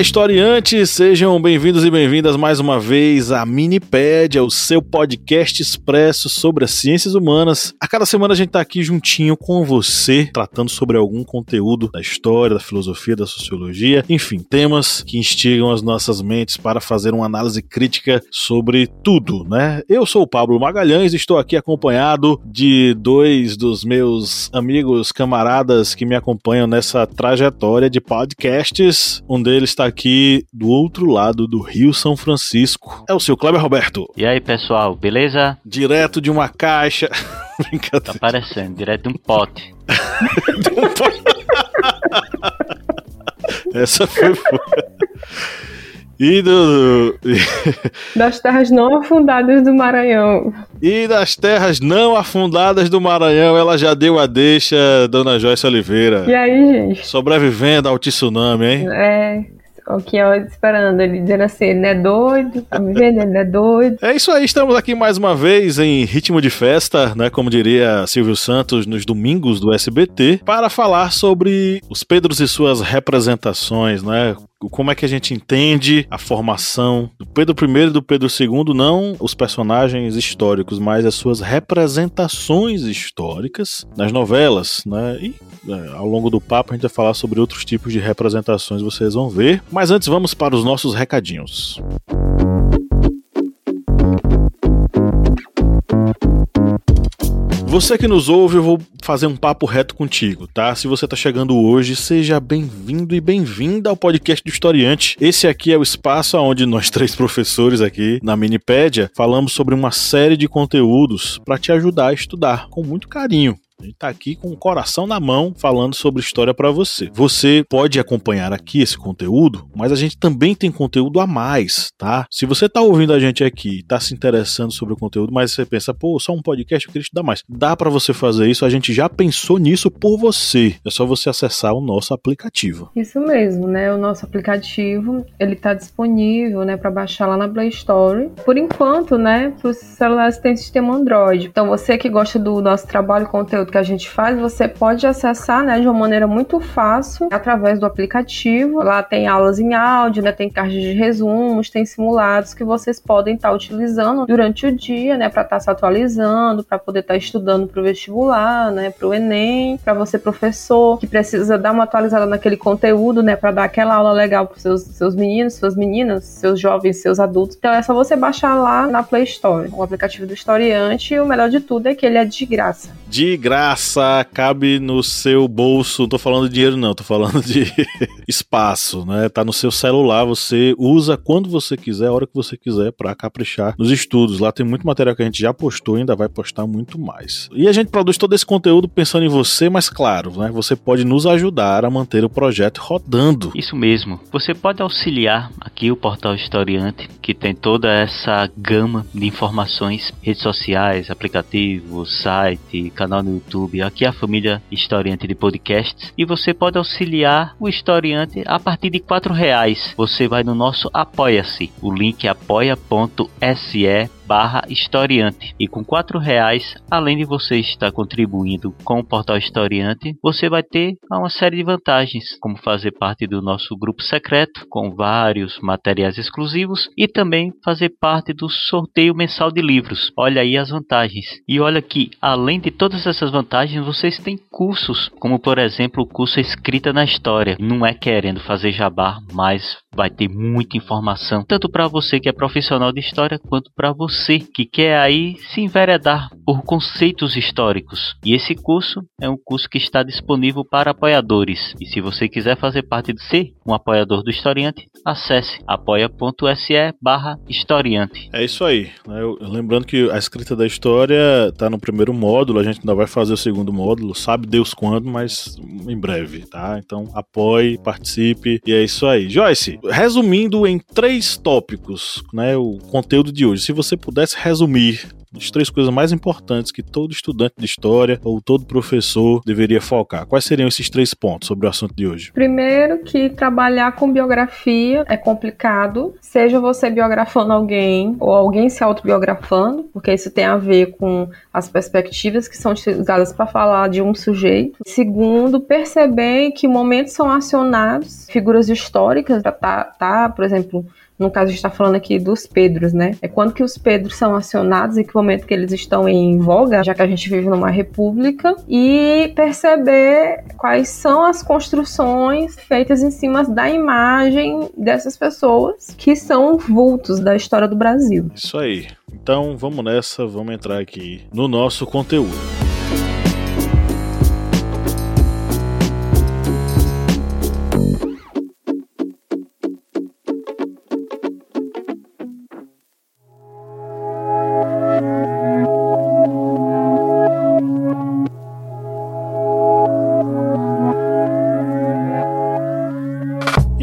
Olá, historiantes! Sejam bem-vindos e bem-vindas mais uma vez à Minipédia, o seu podcast expresso sobre as ciências humanas. A cada semana a gente está aqui juntinho com você, tratando sobre algum conteúdo da história, da filosofia, da sociologia, enfim, temas que instigam as nossas mentes para fazer uma análise crítica sobre tudo, né? Eu sou o Pablo Magalhães e estou aqui acompanhado de dois dos meus amigos, camaradas que me acompanham nessa trajetória de podcasts. Um deles está aqui do outro lado do Rio São Francisco. É o seu Kleber Roberto. E aí, pessoal, beleza? Direto de uma caixa. Tá parecendo, direto de um pote. Essa foi boa. E do. das terras não afundadas do Maranhão. E das terras não afundadas do Maranhão, ela já deu a deixa, dona Joyce Oliveira. E aí, gente? Sobrevivendo ao tsunami, hein? É o que eu esperando, ele dizendo assim, ele não é doido, tá me vendo, ele não é doido. É isso aí, estamos aqui mais uma vez em ritmo de festa, né, como diria Silvio Santos nos domingos do SBT, para falar sobre os Pedros e suas representações, né, como é que a gente entende a formação do Pedro I e do Pedro II, não os personagens históricos, mas as suas representações históricas nas novelas, né? E é, ao longo do papo a gente vai falar sobre outros tipos de representações, vocês vão ver. Mas antes vamos para os nossos recadinhos. Você que nos ouve, eu vou fazer um papo reto contigo, tá? Se você tá chegando hoje, seja bem-vindo e bem-vinda ao podcast do Historiante. Esse aqui é o espaço onde nós três professores aqui na Minipédia falamos sobre uma série de conteúdos para te ajudar a estudar com muito carinho. A gente tá aqui com o coração na mão falando sobre história para você. Você pode acompanhar aqui esse conteúdo, mas a gente também tem conteúdo a mais, tá? Se você tá ouvindo a gente aqui, tá se interessando sobre o conteúdo, mas você pensa, pô, só um podcast, eu queria te dar mais. Dá para você fazer isso, a gente já pensou nisso por você. É só você acessar o nosso aplicativo. Isso mesmo, né? O nosso aplicativo, ele tá disponível, né, para baixar lá na Play Store. Por enquanto, né, os celulares tem sistema Android. Então você que gosta do nosso trabalho conteúdo que a gente faz, você pode acessar né, de uma maneira muito fácil através do aplicativo. Lá tem aulas em áudio, né, tem cards de resumos, tem simulados que vocês podem estar tá utilizando durante o dia, né, para estar tá se atualizando, para poder estar tá estudando para o vestibular, né, para o Enem, para você professor que precisa dar uma atualizada naquele conteúdo, né, para dar aquela aula legal para seus seus meninos, suas meninas, seus jovens, seus adultos. Então é só você baixar lá na Play Store, o aplicativo do Historiante e o melhor de tudo é que ele é de graça. De graça graça, cabe no seu bolso. Não tô falando de dinheiro, não, tô falando de espaço, né? Tá no seu celular, você usa quando você quiser, a hora que você quiser, para caprichar nos estudos. Lá tem muito material que a gente já postou e ainda vai postar muito mais. E a gente produz todo esse conteúdo pensando em você, mas claro, né? Você pode nos ajudar a manter o projeto rodando. Isso mesmo. Você pode auxiliar aqui o Portal Historiante, que tem toda essa gama de informações, redes sociais, aplicativos, site, canal no YouTube. Aqui é a família Historiante de Podcasts, e você pode auxiliar o Historiante a partir de quatro reais. Você vai no nosso Apoia-se, o link é apoia.se barra historiante. E com quatro reais, além de você estar contribuindo com o portal historiante, você vai ter uma série de vantagens, como fazer parte do nosso grupo secreto, com vários materiais exclusivos, e também fazer parte do sorteio mensal de livros. Olha aí as vantagens. E olha que, além de todas essas vantagens, vocês têm cursos, como por exemplo o curso Escrita na História. Não é querendo fazer jabá, mas vai ter muita informação, tanto para você que é profissional de história, quanto para você você que quer aí se enveredar por conceitos históricos. E esse curso é um curso que está disponível para apoiadores. E se você quiser fazer parte de ser um apoiador do Historiante, acesse apoia.se barra historiante. É isso aí. Né? lembrando que a escrita da história está no primeiro módulo, a gente ainda vai fazer o segundo módulo, sabe Deus quando, mas em breve, tá? Então apoie, participe e é isso aí. Joyce, resumindo em três tópicos, né, o conteúdo de hoje, se você pudesse resumir as três coisas mais importantes que todo estudante de história ou todo professor deveria focar. Quais seriam esses três pontos sobre o assunto de hoje? Primeiro, que trabalhar com biografia é complicado, seja você biografando alguém ou alguém se autobiografando, porque isso tem a ver com as perspectivas que são utilizadas para falar de um sujeito. Segundo, perceber que momentos são acionados, figuras históricas, tá, tá por exemplo, no caso, a gente está falando aqui dos Pedros, né? É quando que os Pedros são acionados, em que momento que eles estão em voga, já que a gente vive numa república, e perceber quais são as construções feitas em cima da imagem dessas pessoas que são vultos da história do Brasil. Isso aí. Então vamos nessa, vamos entrar aqui no nosso conteúdo.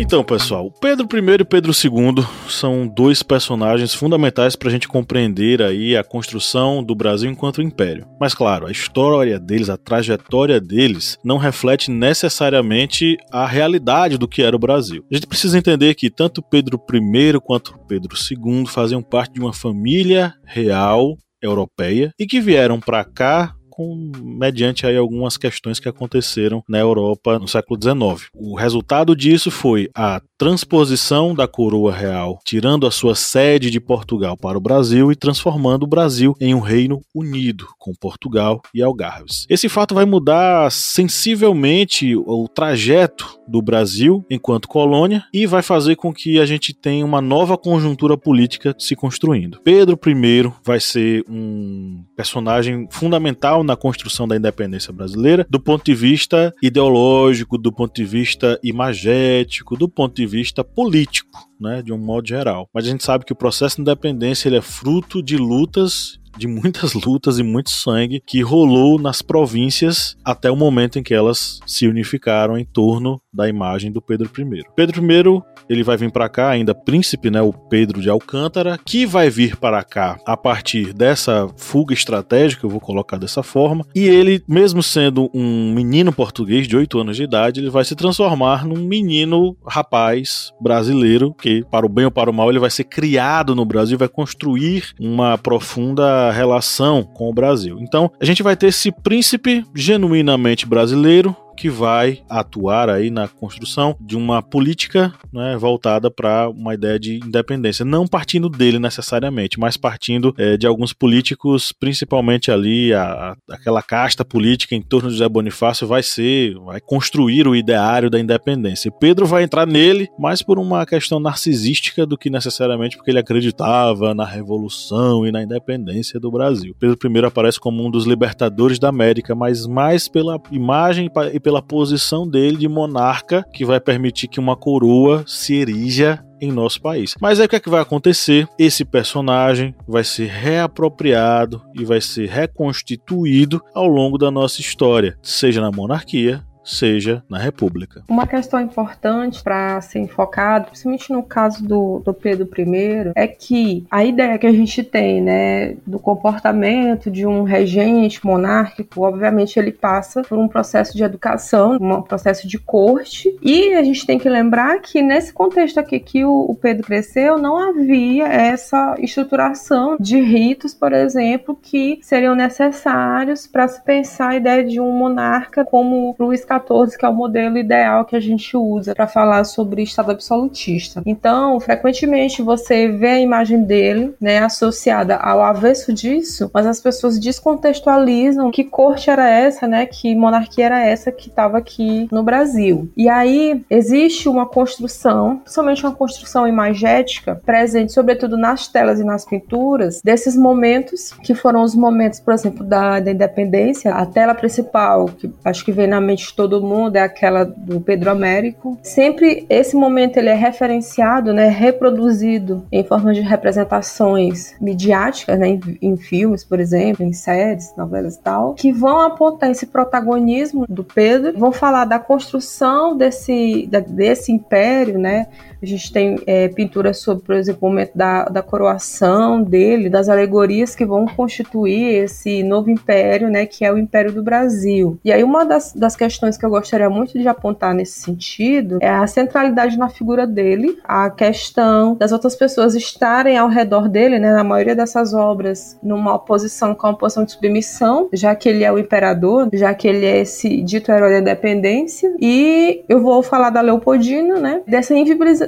Então, pessoal, Pedro I e Pedro II são dois personagens fundamentais para a gente compreender aí a construção do Brasil enquanto império. Mas claro, a história deles, a trajetória deles, não reflete necessariamente a realidade do que era o Brasil. A gente precisa entender que tanto Pedro I quanto Pedro II faziam parte de uma família real europeia e que vieram para cá com, mediante aí algumas questões que aconteceram na Europa no século XIX. O resultado disso foi a transposição da coroa real, tirando a sua sede de Portugal para o Brasil e transformando o Brasil em um reino unido com Portugal e Algarves.Esse fato vai mudar sensivelmente o trajeto do Brasil enquanto colônia e vai fazer com que a gente tenha uma nova conjuntura política se construindo. Pedro I vai ser um personagem fundamental na construção da independência brasileira do ponto de vista ideológico, do ponto de vista imagético, do ponto de vista político, né, de um modo geral. Mas a gente sabe que o processo de independência ele é fruto de lutas de muitas lutas e muito sangue que rolou nas províncias até o momento em que elas se unificaram em torno da imagem do Pedro I. Pedro I, ele vai vir para cá ainda príncipe, né, o Pedro de Alcântara, que vai vir para cá a partir dessa fuga estratégica, eu vou colocar dessa forma, e ele, mesmo sendo um menino português de 8 anos de idade, ele vai se transformar num menino rapaz brasileiro que, para o bem ou para o mal, ele vai ser criado no Brasil, vai construir uma profunda relação com o Brasil. Então, a gente vai ter esse príncipe genuinamente brasileiro que vai atuar aí na construção de uma política né, voltada para uma ideia de independência, não partindo dele necessariamente, mas partindo é, de alguns políticos, principalmente ali a, aquela casta política em torno de José Bonifácio vai ser, vai construir o ideário da independência. E Pedro vai entrar nele, mais por uma questão narcisística do que necessariamente porque ele acreditava na revolução e na independência do Brasil. Pedro I aparece como um dos libertadores da América, mas mais pela imagem e pela posição dele de monarca que vai permitir que uma coroa se erija em nosso país. Mas aí o que é que vai acontecer? Esse personagem vai ser reapropriado e vai ser reconstituído ao longo da nossa história, seja na monarquia, seja na República. Uma questão importante para ser enfocado, principalmente no caso do, do Pedro I, é que a ideia que a gente tem né, do comportamento de um regente monárquico, obviamente ele passa por um processo de educação, um processo de corte, e a gente tem que lembrar que nesse contexto aqui que o, o Pedro cresceu, não havia essa estruturação de ritos, por exemplo, que seriam necessários para se pensar a ideia de um monarca como Luís XIV 14, que é o modelo ideal que a gente usa para falar sobre Estado absolutista. Então, frequentemente você vê a imagem dele, né, associada ao avesso disso, mas as pessoas descontextualizam que corte era essa, né, que monarquia era essa que estava aqui no Brasil. E aí existe uma construção, principalmente uma construção imagética, presente sobretudo nas telas e nas pinturas, desses momentos que foram os momentos, por exemplo, da, da independência. A tela principal, que acho que vem na mente de todo todo mundo é aquela do Pedro Américo. Sempre esse momento ele é referenciado, né, reproduzido em forma de representações midiáticas, né, em, em filmes, por exemplo, em séries, novelas e tal, que vão apontar esse protagonismo do Pedro, vão falar da construção desse, da, desse império, né, A gente tem é, pinturas sobre, por exemplo, o momento da, da coroação dele, das alegorias que vão constituir esse novo império, né, que é o Império do Brasil. E aí uma das, das questões que eu gostaria muito de apontar nesse sentido é a centralidade na figura dele, a questão das outras pessoas estarem ao redor dele, né, na maioria dessas obras, numa oposição com a oposição de submissão, já que ele é o imperador, já que ele é esse dito herói da independência. E eu vou falar da Leopoldina, né, dessa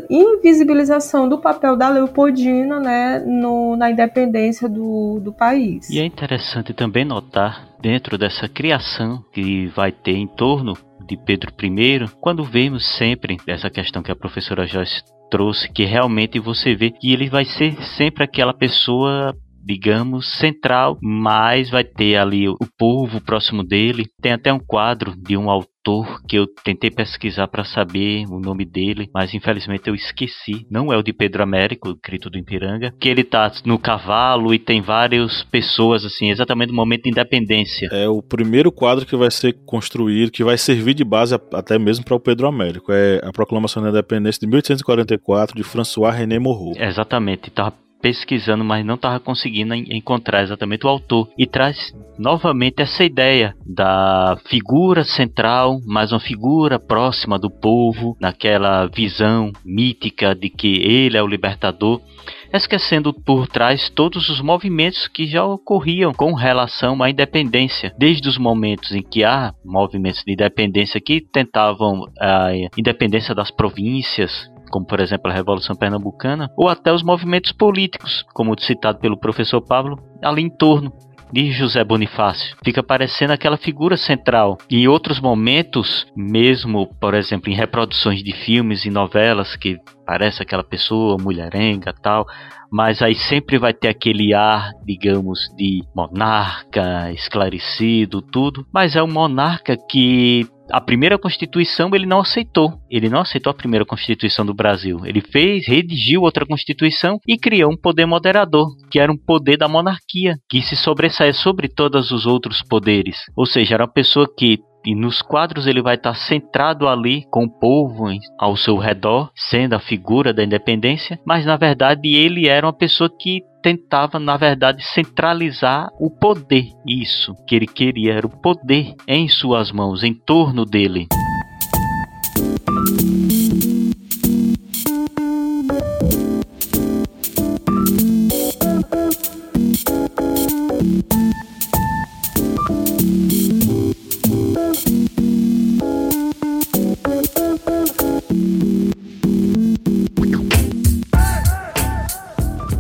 invisibilização do papel da Leopoldina, né, no, na independência do, do país. E é interessante também notar, dentro dessa criação que vai ter em torno de Pedro I, quando vemos sempre essa questão que a professora Joyce trouxe, que realmente você vê que ele vai ser sempre aquela pessoa digamos, central, mas vai ter ali o povo próximo dele. Tem até um quadro de um autor que eu tentei pesquisar para saber o nome dele, mas infelizmente eu esqueci. Não é o de Pedro Américo, escrito do Ipiranga, que ele tá no cavalo e tem várias pessoas assim, exatamente no momento de independência. É o primeiro quadro que vai ser construído, que vai servir de base até mesmo para o Pedro Américo. É a Proclamação da Independência de 1844 de François René Moreau. Exatamente, tá pesquisando, mas não estava conseguindo encontrar exatamente o autor. E traz novamente essa ideia da figura central, mas uma figura próxima do povo, naquela visão mítica de que ele é o libertador esquecendo por trás todos os movimentos que já ocorriam com relação à independência, desde os momentos em que há movimentos de independência que tentavam a independência das províncias, como por exemplo a Revolução Pernambucana, ou até os movimentos políticos, como citado pelo professor Pablo, ali em torno de José Bonifácio. Fica parecendo aquela figura central. E em outros momentos, mesmo, por exemplo, em reproduções de filmes e novelas que parece aquela pessoa mulherenga tal, mas aí sempre vai ter aquele ar, digamos, de monarca, esclarecido, tudo, mas é um monarca que a primeira Constituição ele não aceitou. Ele não aceitou a primeira Constituição do Brasil. Ele fez, redigiu outra Constituição e criou um poder moderador, que era um poder da monarquia, que se sobressaia sobre todos os outros poderes. Ou seja, era uma pessoa que e nos quadros ele vai estar centrado ali com o povo ao seu redor, sendo a figura da independência, mas na verdade ele era uma pessoa que tentava, na verdade, centralizar o poder. Isso que ele queria era o poder em suas mãos, em torno dele.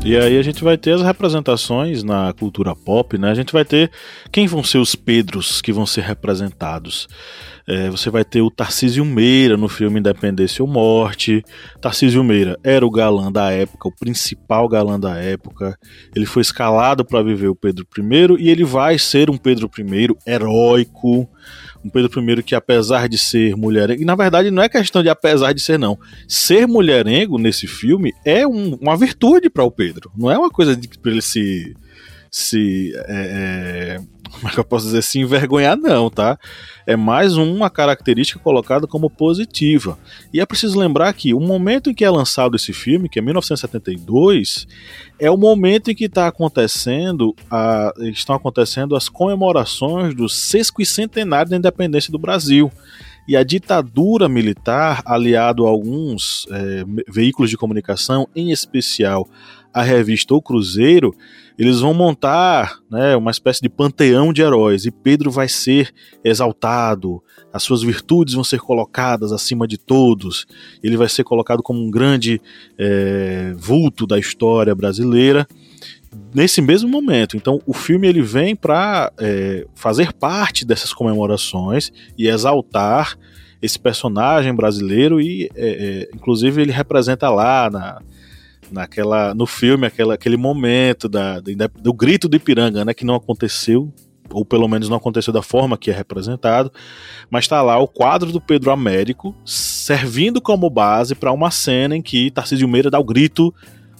E aí a gente vai ter as representações na cultura pop, né? A gente vai ter quem vão ser os Pedros que vão ser representados. É, você vai ter o Tarcísio Meira no filme Independência ou Morte. Tarcísio Meira era o galã da época, o principal galã da época. Ele foi escalado para viver o Pedro I e ele vai ser um Pedro I heróico um Pedro I que, apesar de ser mulherengo, e na verdade não é questão de apesar de ser, não. Ser mulherengo nesse filme é um, uma virtude para o Pedro. Não é uma coisa de para ele se. se é, é, como é que eu posso dizer, se envergonhar, não, tá? É mais uma característica colocada como positiva. E é preciso lembrar que o momento em que é lançado esse filme, que é 1972, é o momento em que está acontecendo, a, estão acontecendo as comemorações do sesquicentenário da independência do Brasil. E a ditadura militar, aliado a alguns é, veículos de comunicação, em especial a revista O Cruzeiro, eles vão montar né, uma espécie de panteão de heróis e Pedro vai ser exaltado, as suas virtudes vão ser colocadas acima de todos, ele vai ser colocado como um grande é, vulto da história brasileira nesse mesmo momento. Então, o filme ele vem para é, fazer parte dessas comemorações e exaltar esse personagem brasileiro e, é, é, inclusive, ele representa lá na naquela no filme aquela, aquele momento da, do, grito do Ipiranga, né, que não aconteceu ou pelo menos não aconteceu da forma que é representado, mas está lá o quadro do Pedro Américo servindo como base para uma cena em que Tarcísio Meira dá o grito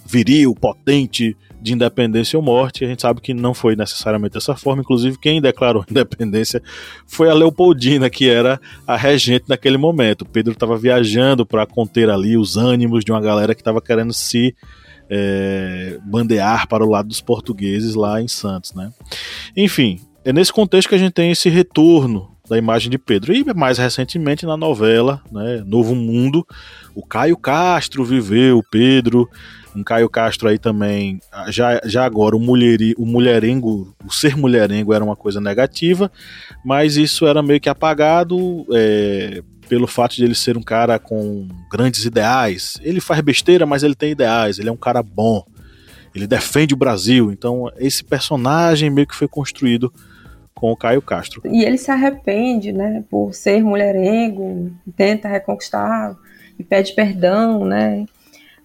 viril, potente, de independência ou morte. A gente sabe que não foi necessariamente dessa forma. Inclusive, quem declarou independência foi a Leopoldina, que era a regente naquele momento. Pedro estava viajando para conter ali os ânimos de uma galera que estava querendo se é, bandear para o lado dos portugueses lá em Santos, né? Enfim, é nesse contexto que a gente tem esse retorno da imagem de Pedro. E mais recentemente na novela, né, Novo Mundo, o Caio Castro viveu Pedro, um Caio Castro aí também, já, já agora o, mulheri, o mulherengo, o ser mulherengo era uma coisa negativa, mas isso era meio que apagado é, pelo fato de ele ser um cara com grandes ideais. Ele faz besteira, mas ele tem ideais, ele é um cara bom, ele defende o Brasil, então esse personagem meio que foi construído com o Caio Castro. E ele se arrepende, né, por ser mulherengo, tenta reconquistar e pede perdão, né?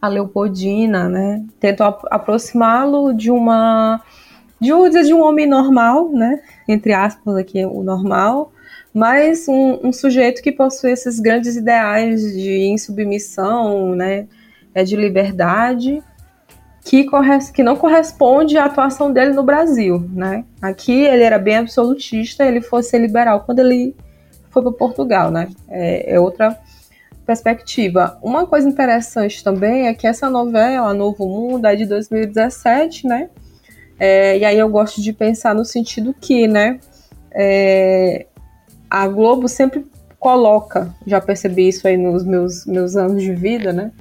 A Leopoldina, né? Tenta aproximá-lo de uma de um, de um homem normal, né? Entre aspas aqui o normal, mas um, um sujeito que possui esses grandes ideais de insubmissão, né? É de liberdade que, que não corresponde à atuação dele no Brasil, né? Aqui ele era bem absolutista, ele fosse liberal quando ele foi para Portugal, né? É, é, outra perspectiva. Uma coisa interessante também é que essa novela, Novo Mundo, é de 2017, né? É, e aí eu gosto de pensar no sentido que, né? É, a Globo sempre coloca, já percebi isso aí nos meus, meus anos de vida, né?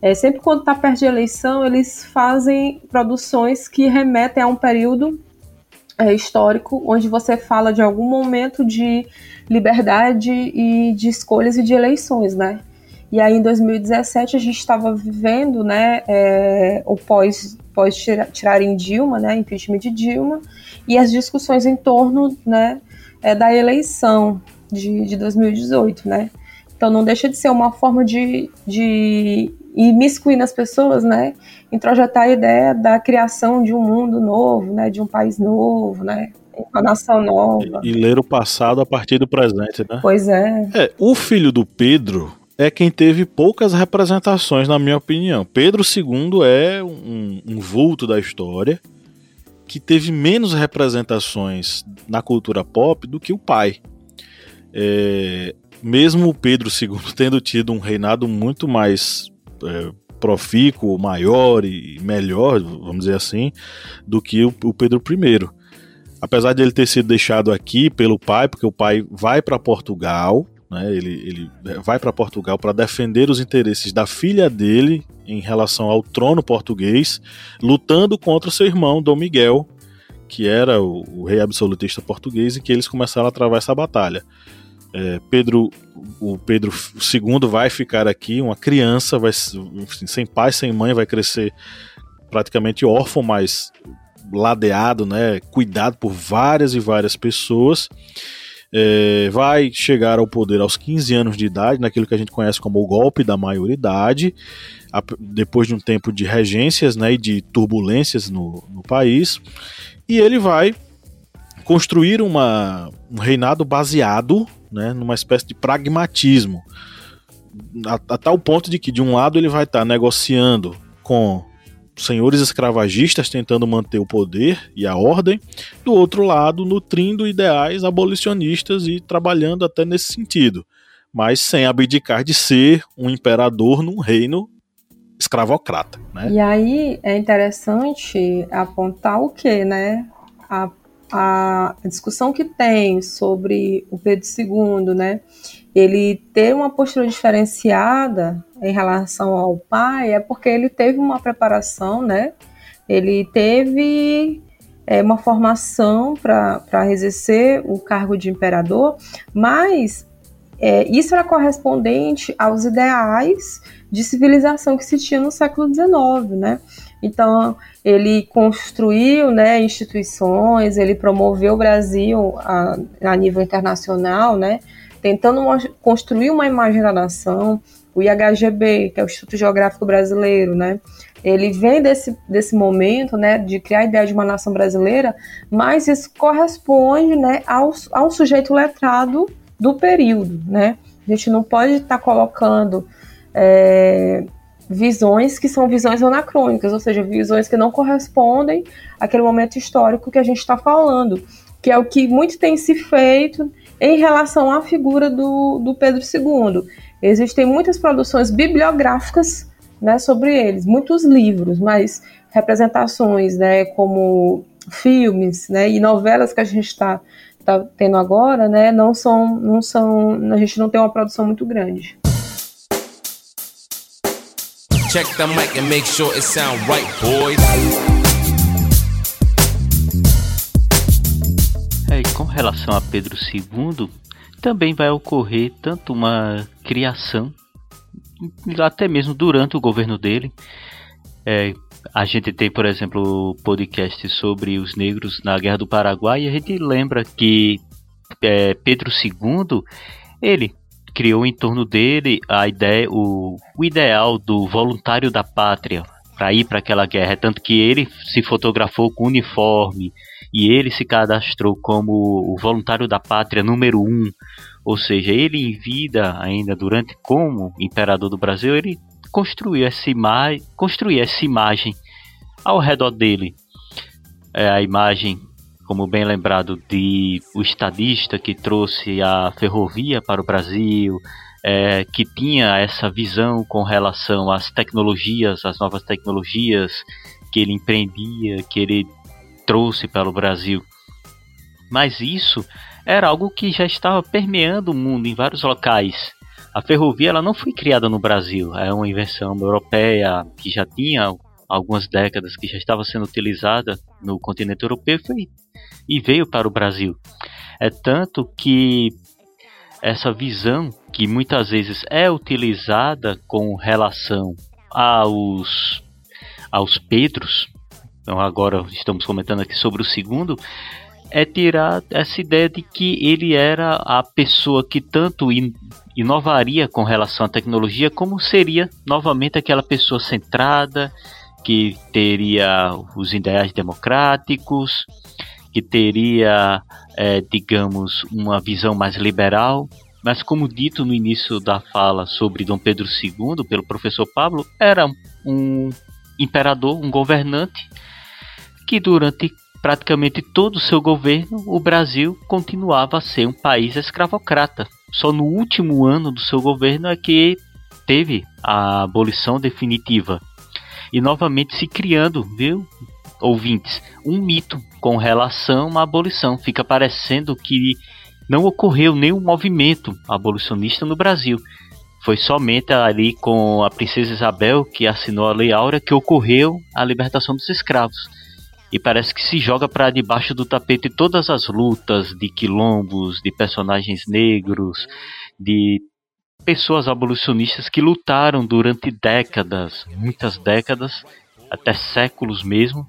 É, sempre quando está perto de eleição, eles fazem produções que remetem a um período é, histórico onde você fala de algum momento de liberdade e de escolhas e de eleições, né? E aí em 2017 a gente estava vivendo, né, é, o pós, pós tirarem Dilma, né, impeachment de Dilma, e as discussões em torno, né, é, da eleição de, de 2018, né? Então não deixa de ser uma forma de, de imiscuir nas pessoas, né? Introjetar a ideia da criação de um mundo novo, né? De um país novo, né? Uma nação nova. E, e ler o passado a partir do presente, né? Pois é. É, o filho do Pedro é quem teve poucas representações, na minha opinião. Pedro II é um, um vulto da história que teve menos representações na cultura pop do que o pai. É, mesmo o Pedro II tendo tido um reinado muito mais é, profícuo, maior e melhor, vamos dizer assim, do que o, o Pedro I. Apesar de ele ter sido deixado aqui pelo pai, porque o pai vai para Portugal, né, ele, ele vai para Portugal para defender os interesses da filha dele em relação ao trono português, lutando contra seu irmão Dom Miguel, que era o, o rei absolutista português, e que eles começaram a travar essa batalha é, Pedro, o Pedro II vai ficar aqui, uma criança, vai enfim, sem pai, sem mãe, vai crescer praticamente órfão, mas ladeado, né, cuidado por várias e várias pessoas. É, vai chegar ao poder aos 15 anos de idade, naquilo que a gente conhece como o golpe da maioridade, a, depois de um tempo de regências né, e de turbulências no, no país, e ele vai construir uma, um reinado baseado né, numa espécie de pragmatismo, a, a tal ponto de que, de um lado, ele vai estar tá negociando com senhores escravagistas tentando manter o poder e a ordem, do outro lado, nutrindo ideais abolicionistas e trabalhando até nesse sentido, mas sem abdicar de ser um imperador num reino escravocrata. Né? E aí é interessante apontar o que, né? A a discussão que tem sobre o Pedro II, né, ele ter uma postura diferenciada em relação ao pai é porque ele teve uma preparação, né, ele teve é, uma formação para exercer o cargo de imperador, mas é, isso era correspondente aos ideais de civilização que se tinha no século XIX, né? Então, ele construiu né, instituições, ele promoveu o Brasil a, a nível internacional, né, tentando construir uma imagem da nação. O IHGB, que é o Instituto Geográfico Brasileiro, né, ele vem desse, desse momento né, de criar a ideia de uma nação brasileira, mas isso corresponde né, ao, a um sujeito letrado do período. Né? A gente não pode estar tá colocando. É, visões que são visões anacrônicas, ou seja, visões que não correspondem àquele momento histórico que a gente está falando, que é o que muito tem se feito em relação à figura do, do Pedro II. Existem muitas produções bibliográficas né, sobre eles, muitos livros, mas representações né, como filmes né, e novelas que a gente está tá tendo agora, né, não são, não são, a gente não tem uma produção muito grande. Check the mic and make sure it sound right, boys. É, com relação a Pedro II, também vai ocorrer tanto uma criação, até mesmo durante o governo dele. É, a gente tem, por exemplo, podcast sobre os negros na Guerra do Paraguai e a gente lembra que é, Pedro II, ele criou em torno dele a ideia, o, o ideal do voluntário da pátria para ir para aquela guerra, tanto que ele se fotografou com uniforme e ele se cadastrou como o voluntário da pátria número um, ou seja, ele em vida ainda durante como imperador do Brasil, ele construiu essa imagem, construiu essa imagem ao redor dele. É a imagem como bem lembrado, de o estadista que trouxe a ferrovia para o Brasil, é, que tinha essa visão com relação às tecnologias, às novas tecnologias que ele empreendia, que ele trouxe para o Brasil. Mas isso era algo que já estava permeando o mundo em vários locais. A ferrovia ela não foi criada no Brasil, é uma invenção europeia que já tinha algumas décadas que já estava sendo utilizada no continente europeu foi, e veio para o Brasil. É tanto que essa visão que muitas vezes é utilizada com relação aos aos Pedros, então agora estamos comentando aqui sobre o segundo, é tirar essa ideia de que ele era a pessoa que tanto in, inovaria com relação à tecnologia, como seria novamente aquela pessoa centrada, que teria os ideais democráticos, que teria, é, digamos, uma visão mais liberal. Mas, como dito no início da fala sobre Dom Pedro II, pelo professor Pablo, era um imperador, um governante, que durante praticamente todo o seu governo, o Brasil continuava a ser um país escravocrata. Só no último ano do seu governo é que teve a abolição definitiva e novamente se criando, viu, ouvintes, um mito com relação à abolição. Fica parecendo que não ocorreu nenhum movimento abolicionista no Brasil. Foi somente ali com a princesa Isabel que assinou a Lei Áurea que ocorreu a libertação dos escravos. E parece que se joga para debaixo do tapete todas as lutas de quilombos, de personagens negros, de pessoas abolicionistas que lutaram durante décadas, muitas décadas, até séculos mesmo,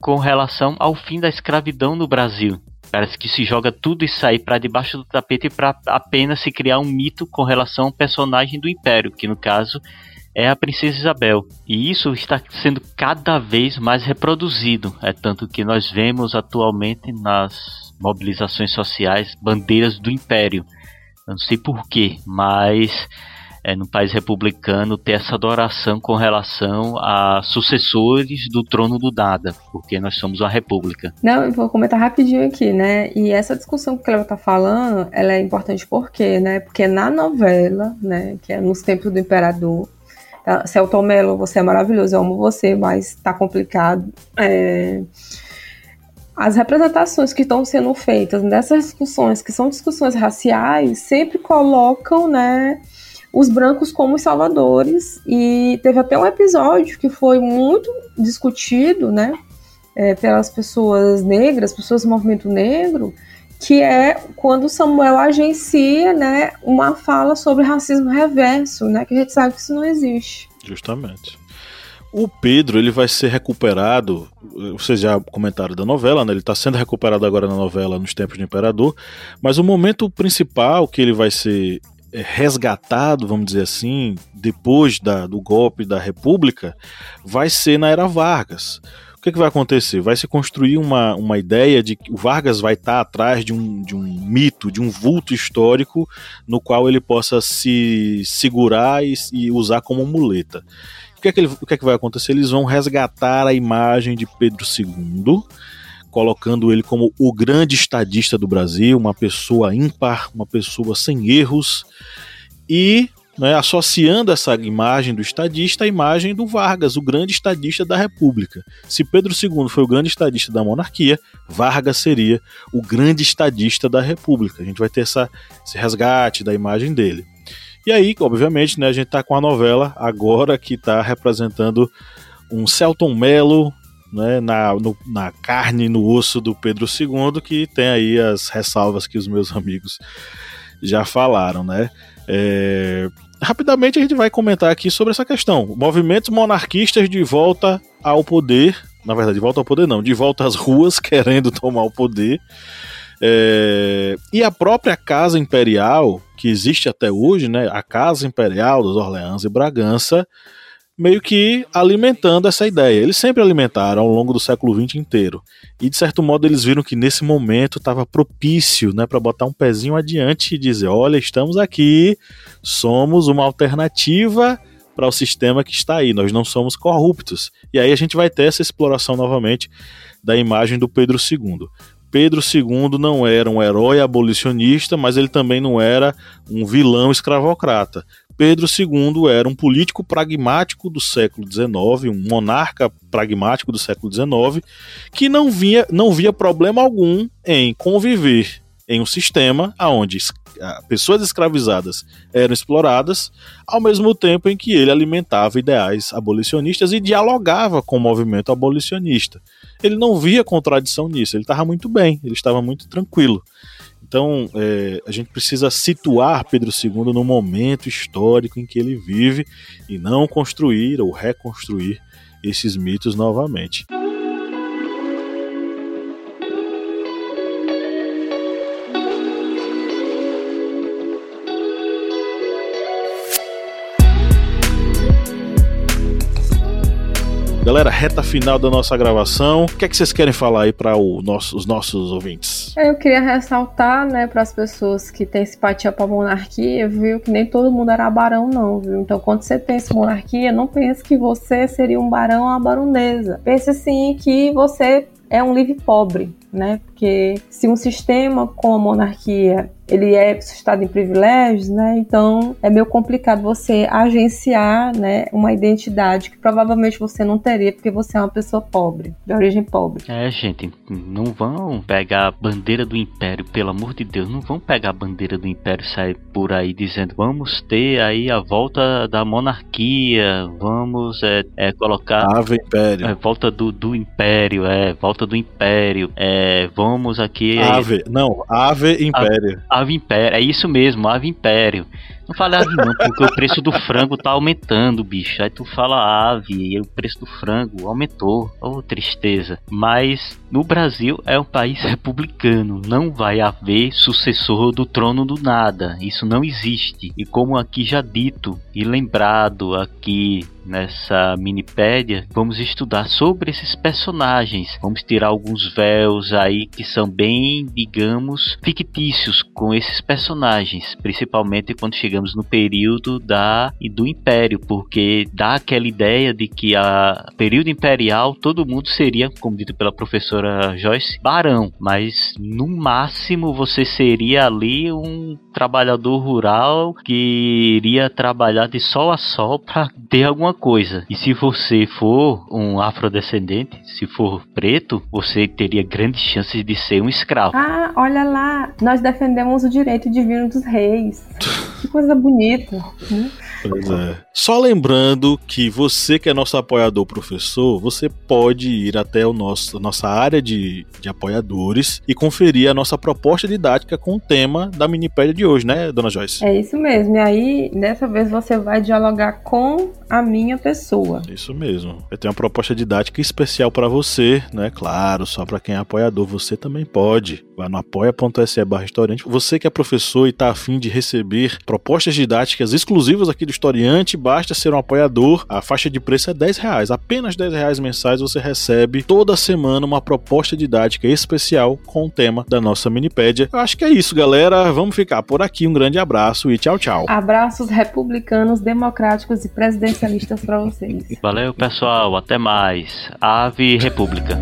com relação ao fim da escravidão no Brasil. Parece que se joga tudo isso aí para debaixo do tapete para apenas se criar um mito com relação a um personagem do Império, que no caso é a Princesa Isabel. E isso está sendo cada vez mais reproduzido. É tanto que nós vemos atualmente nas mobilizações sociais bandeiras do Império. Eu não sei porquê, mas é, no país republicano ter essa adoração com relação a sucessores do trono do Dada, porque nós somos uma república. Não, eu vou comentar rapidinho aqui, né? E essa discussão que o Cleo tá falando, ela é importante por quê, né? Porque na novela, né, que é nos tempos do imperador, tá, Celton Mello, você é maravilhoso, eu amo você, mas tá complicado. É as representações que estão sendo feitas nessas discussões, que são discussões raciais, sempre colocam, né, os brancos como salvadores. E teve até um episódio que foi muito discutido, né, é, pelas pessoas negras, pessoas do movimento negro, que é quando Samuel agencia, né, uma fala sobre racismo reverso, né, que a gente sabe que isso não existe. Justamente. O Pedro, ele vai ser recuperado, vocês já comentaram da novela, né? Ele está sendo recuperado agora na novela nos tempos do Imperador, mas o momento principal que ele vai ser resgatado, vamos dizer assim, depois da, do golpe da República, vai ser na Era Vargas. O que, que vai acontecer? Vai se construir uma, uma ideia de que o Vargas vai estar atrás de um, de um mito, de um vulto histórico no qual ele possa se segurar e, e usar como muleta. O que, é que ele, o que é que vai acontecer? Eles vão resgatar a imagem de Pedro II, colocando ele como o grande estadista do Brasil, uma pessoa ímpar, uma pessoa sem erros, e né, associando essa imagem do estadista à imagem do Vargas, o grande estadista da República. Se Pedro II foi o grande estadista da monarquia, Vargas seria o grande estadista da República. A gente vai ter essa, esse resgate da imagem dele. E aí, obviamente, né, a gente está com a novela agora que está representando um Celton Mello né, na, no, na carne, no osso do Pedro II, que tem aí as ressalvas que os meus amigos já falaram, né? É, rapidamente a gente vai comentar aqui sobre essa questão. Movimentos monarquistas de volta ao poder. Na verdade, de volta ao poder não, de volta às ruas querendo tomar o poder. É, e a própria Casa Imperial, que existe até hoje, né, a Casa Imperial dos Orleans e Bragança, meio que alimentando essa ideia. Eles sempre alimentaram ao longo do século XX inteiro. E de certo modo eles viram que nesse momento estava propício, né, para botar um pezinho adiante e dizer: "Olha, estamos aqui, somos uma alternativa para o sistema que está aí, nós não somos corruptos". E aí a gente vai ter essa exploração novamente da imagem do Pedro II. Pedro II não era um herói abolicionista, mas ele também não era um vilão escravocrata. Pedro II era um político pragmático do século XIX, um monarca pragmático do século XIX, que não, via, não via problema algum em conviver em um sistema onde pessoas escravizadas eram exploradas, ao mesmo tempo em que ele alimentava ideais abolicionistas e dialogava com o movimento abolicionista. Ele não via contradição nisso, ele estava muito bem, ele estava muito tranquilo. Então, é, a gente precisa situar Pedro II no momento histórico em que ele vive e não construir ou reconstruir esses mitos novamente. Galera, reta final da nossa gravação. O que é que vocês querem falar aí para nosso, os nossos ouvintes? Eu queria ressaltar, né, para as pessoas que têm simpatia para monarquia, viu, que nem todo mundo era barão, não, viu? Então, quando você pensa em monarquia, não pense que você seria um barão ou uma baronesa. Pense sim que você é um livre pobre, né? Porque se um sistema com a monarquia ele é sustentado em privilégios, né? Então é meio complicado você agenciar, né, uma identidade que provavelmente você não teria porque você é uma pessoa pobre, de origem pobre. É, gente, não vão pegar a bandeira do império, pelo amor de Deus, não vão pegar a bandeira do império e sair por aí dizendo vamos ter aí a volta da monarquia, vamos é, é colocar Ave Império, é, volta do, do império, é volta do império, é vamos aqui Ave, não, Ave Império. A, Ave Império, é isso mesmo, Ave Império. Não fala ave não, porque o preço do frango tá aumentando, bicho. Aí tu fala ave e o preço do frango aumentou. Oh, tristeza. Mas no Brasil é um país republicano. Não vai haver sucessor do trono do nada. Isso não existe. E como aqui já dito e lembrado aqui nessa minipédia, vamos estudar sobre esses personagens. Vamos tirar alguns véus aí que são bem, digamos, fictícios com esses personagens, principalmente quando chegamos no período da e do Império, porque dá aquela ideia de que a período imperial todo mundo seria, como dito pela professora Joyce, barão, mas no máximo você seria ali um trabalhador rural que iria trabalhar de sol a sol para ter alguma coisa. E se você for um afrodescendente, se for preto, você teria grandes chances de ser um escravo. Ah, olha lá, nós defendemos o direito divino dos reis. que coisa bonita. Né? Pois é. Só lembrando que você que é nosso apoiador professor, você pode ir até o nosso, nossa área de, de apoiadores e conferir a nossa proposta didática com o tema da minipédia de hoje, né, dona Joyce? É isso mesmo. E aí, dessa vez você vai dialogar com a minha pessoa. Isso mesmo. Eu tenho uma proposta didática especial para você, né? Claro, só para quem é apoiador, você também pode. Vai no apoia.se barra restaurante. Você que é professor e está afim de receber propostas didáticas exclusivas aqui do historiante, basta ser um apoiador. A faixa de preço é 10 reais. Apenas 10 reais mensais você recebe toda semana uma proposta didática especial com o tema da nossa minipédia. Eu acho que é isso, galera. Vamos ficar por aqui. Um grande abraço e tchau, tchau. Abraços republicanos, democráticos e presidencialistas para vocês. Valeu, pessoal. Até mais. Ave República.